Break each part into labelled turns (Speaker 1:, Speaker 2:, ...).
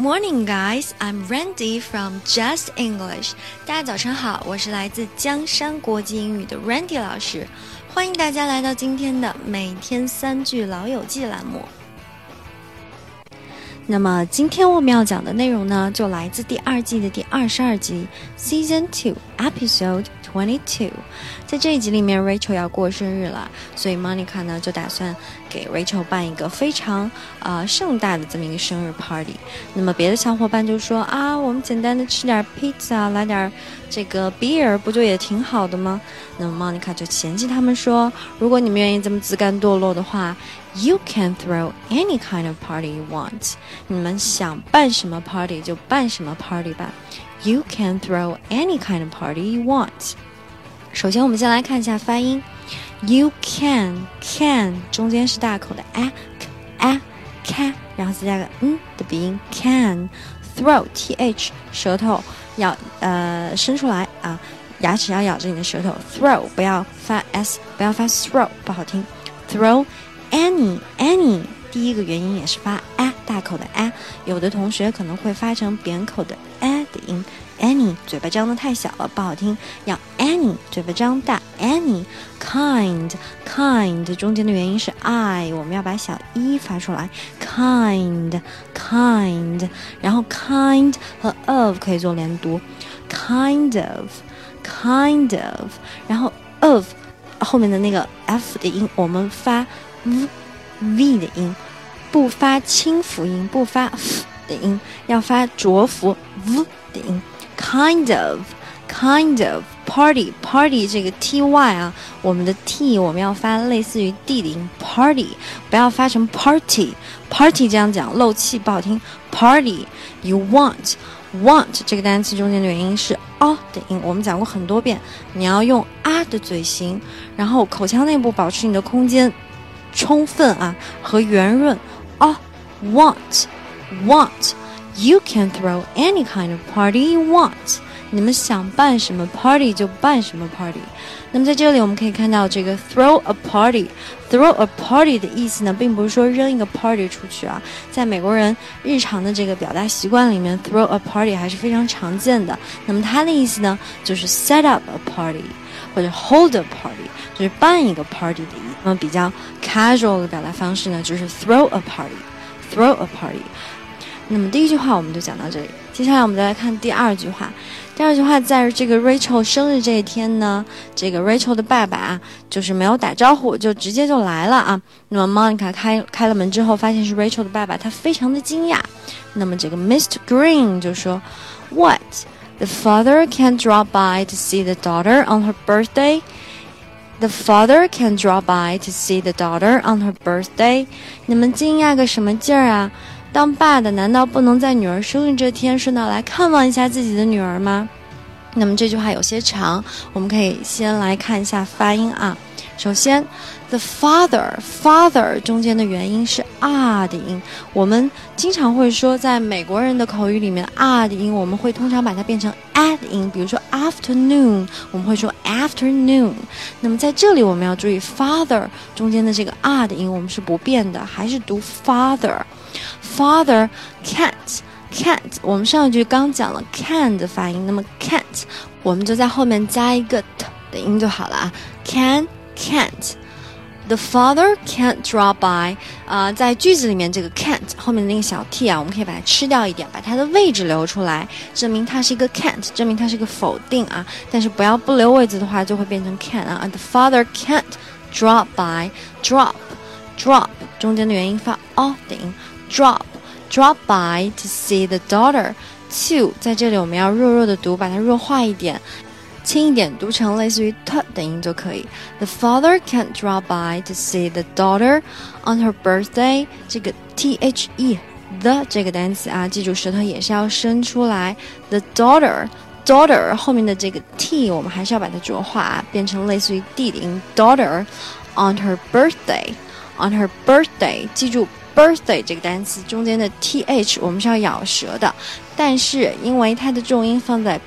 Speaker 1: morning, guys. I'm Randy from Just English. 大家早上好，我是来自江山国际英语的 Randy 老师，欢迎大家来到今天的每天三句老友记栏目。那么今天我们要讲的内容呢，就来自第二季的第二十二集，Season Two Episode Twenty Two。在这一集里面，Rachel 要过生日了，所以 Monica 呢就打算给 Rachel 办一个非常呃盛大的这么一个生日 party。那么别的小伙伴就说啊，我们简单的吃点 pizza，来点这个 beer，不就也挺好的吗？那么 Monica 就嫌弃他们说，如果你们愿意这么自甘堕落的话，You can throw any kind of party you want。你们想办什么 party 就办什么 party 吧。You can throw any kind of party you want。首先，我们先来看一下发音。You can can 中间是大口的 a a c，然后再加个嗯的鼻音 can throw t h 舌头要呃伸出来啊，牙齿要咬着你的舌头 throw 不要发 s 不要发 throw 不好听 throw any any 第一个元音也是发 a 大口的 a，有的同学可能会发成扁口的 a 的音。Any 嘴巴张的太小了，不好听，要 Any 嘴巴张大。Any kind kind 中间的元音是 i，我们要把小一发出来。Kind kind，然后 kind 和 of 可以做连读。Kind of kind of，然后 of 后面的那个 f 的音，我们发 v v 的音，不发清辅音，不发 f 的音，要发浊辅 v 的音。Kind of kind of party party 这个 t y 啊，我们的 t 我们要发类似于 d 的音 party，不要发成 party party 这样讲漏气不好听。party you want want 这个单词中间的元音是 a 的音，我们讲过很多遍，你要用 a 的嘴型，然后口腔内部保持你的空间充分啊和圆润。a want want You can throw any kind of party you want。你们想办什么 party 就办什么 party。那么在这里我们可以看到这个 throw a party，throw a party 的意思呢，并不是说扔一个 party 出去啊。在美国人日常的这个表达习惯里面，throw a party 还是非常常见的。那么它的意思呢，就是 set up a party 或者 hold a party，就是办一个 party 的意思。那么比较 casual 的表达方式呢，就是 throw a party，throw a party。 那么第一句话我们就讲到这里，接下来我们再来看第二句话。第二句话，在这个 Rachel 生日这一天呢，这个 Rachel 的爸爸啊，就是没有打招呼，就直接就来了啊。那么 Monica 开开了门之后，发现是 Rachel 的爸爸，他非常的惊讶。那么这个 Mr. Green 就说：“What? The father can drop by to see the daughter on her birthday? The father can drop by to see the daughter on her birthday？你们惊讶个什么劲儿啊？”当爸的难道不能在女儿生日这天顺道来看望一下自己的女儿吗？那么这句话有些长，我们可以先来看一下发音啊。首先，the father father 中间的元音是 r 的音。我们经常会说，在美国人的口语里面，r 的音我们会通常把它变成 a 的音。比如说 afternoon，我们会说 afternoon。那么在这里我们要注意，father 中间的这个 r 的音我们是不变的，还是读 father。Father can't can't，我们上一句刚讲了 can 的发音，那么 can't 我们就在后面加一个 t 的音就好了啊。Can can't。The father can't drop by。啊，在句子里面这个 can't 后面的那个小 t 啊，我们可以把它吃掉一点，把它的位置留出来，证明它是一个 can't，证明它是一个否定啊。但是不要不留位置的话，就会变成 can 啊。The father can't drop by。Drop drop 中间的元音发 o 的音。drop drop by to see the daughter to 在这里我们要弱弱的读，把它弱化一点，轻一点，读成类似于 t 的音就可以。The father can't drop by to see the daughter on her birthday。这个 t h e the 这个单词啊，记住舌头也是要伸出来。The daughter daughter 后面的这个 t 我们还是要把它浊化啊，变成类似于 d 的音。Daughter on her birthday on her birthday，记住。 birthday 这个单词中间的 th 我们是要咬舌的，但是因为它的重音放在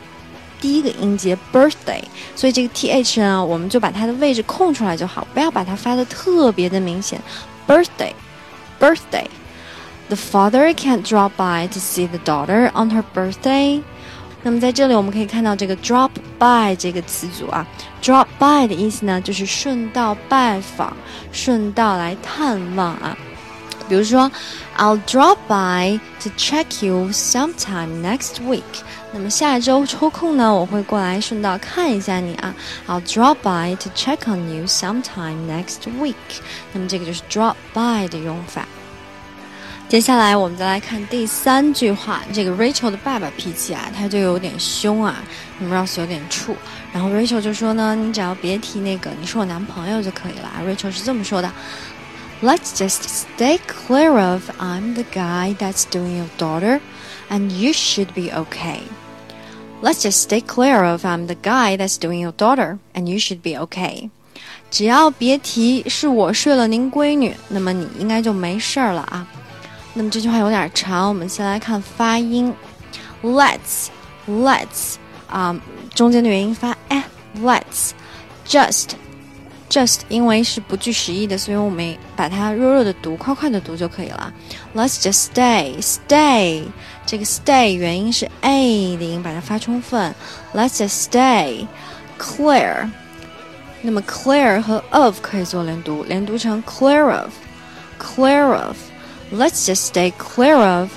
Speaker 1: 第一个音节 birthday，所以这个 th 呢，我们就把它的位置空出来就好，不要把它发的特别的明显。birthday，birthday。The father can't drop by to see the daughter on her birthday。那么在这里我们可以看到这个 drop by 这个词组啊，drop by 的意思呢就是顺道拜访，顺道来探望啊。比如说，I'll drop by to check you sometime next week。那么下周抽空呢，我会过来顺道看一下你啊。I'll drop by to check on you sometime next week。那么这个就是 drop by 的用法。接下来我们再来看第三句话，这个 Rachel 的爸爸脾气啊，他就有点凶啊，那么 Ross 有点怵。然后 Rachel 就说呢，你只要别提那个你是我男朋友就可以了。Rachel 是这么说的。Let's just stay clear of I'm the guy that's doing your daughter, and you should be okay. Let's just stay clear of I'm the guy that's doing your daughter, and you should be okay. 只要别提是我睡了您闺女，那么你应该就没事儿了啊。那么这句话有点长，我们先来看发音。Let's, let's 啊，中间的元音发哎，let's just。 Just 因为是不具实意的，所以我们把它弱弱的读，快快的读就可以了。Let's just stay, stay。这个 stay 元音是 a 的音，把它发充分。Let's just stay clear。那么 clear 和 of 可以做连读，连读成 clear of, clear of。Let's just stay clear of.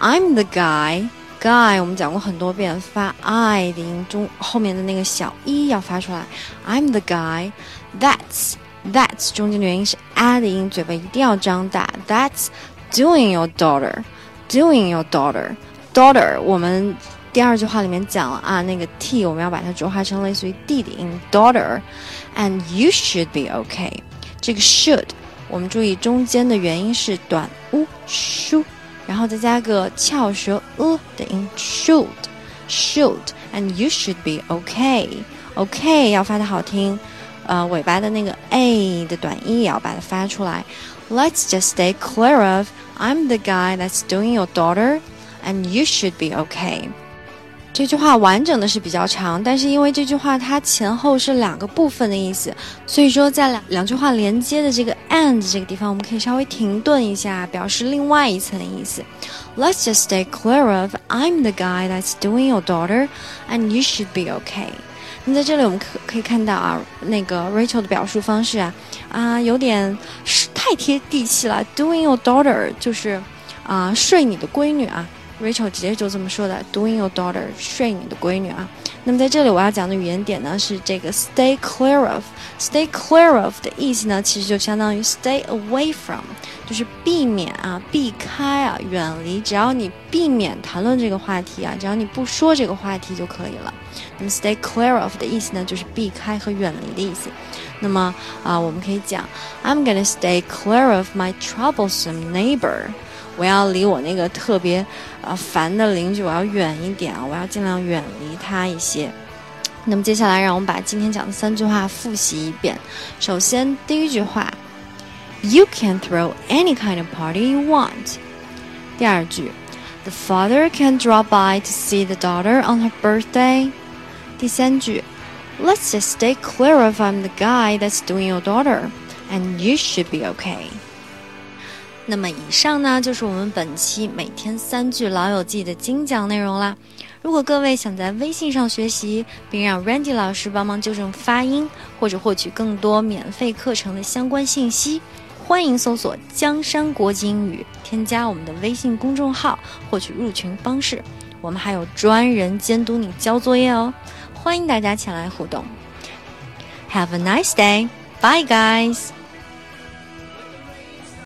Speaker 1: I'm the guy. Guy 我们讲过很多遍，发 i 的音中后面的那个小 e 要发出来。I'm the guy. That's that's 中间的元音是 a 的音，嘴巴一定要张大。That's doing your daughter, doing your daughter, daughter。我们第二句话里面讲了啊，那个 t 我们要把它浊化成类似于 d 的音，daughter。And you should be okay。这个 should 我们注意中间的元音是短 u sh 然后再加个翘舌 e 的音，should should。And you should be okay。OK 要发的好听。呃，尾巴的那个 a 的短音也要把它发出来。Let's just stay clear of I'm the guy that's doing your daughter, and you should be okay。 这句话完整的是比较长，但是因为这句话它前后是两个部分的意思，所以说在两两句话连接的这个 and 这个地方，我们可以稍微停顿一下，表示另外一层意思。Let's just stay clear of I'm the guy that's doing your daughter, and you should be okay。那在这里我们可可以看到啊，那个 Rachel 的表述方式啊，啊有点是太贴地气了。Doing your daughter 就是啊睡你的闺女啊，Rachel 直接就这么说的，Doing your daughter 睡你的闺女啊。那么在这里我要讲的语言点呢是这个 stay clear of，stay clear of 的意思呢其实就相当于 stay away from，就是避免啊，避开啊，远离。只要你避免谈论这个话题啊，只要你不说这个话题就可以了。那么 stay clear of 的意思呢就是避开和远离的意思。那么啊，我们可以讲 I'm gonna stay clear of my troublesome neighbor。我要离我那个特别呃烦的邻居，我要远一点啊！我要尽量远离他一些。那么接下来，让我们把今天讲的三句话复习一遍。首先，第一句话，You can throw any kind of party you want。第二句，The father can drop by to see the daughter on her birthday。第三句，Let's just stay clear of I'm the guy that's doing your daughter, and you should be okay。 那么以上呢，就是我们本期每天三句老友记的精讲内容啦。如果各位想在微信上学习，并让 Randy 老师帮忙纠正发音，或者获取更多免费课程的相关信息，欢迎搜索“江山国际英语”，添加我们的微信公众号，获取入群方式。我们还有专人监督你交作业哦，欢迎大家前来互动。Have a nice day, bye guys.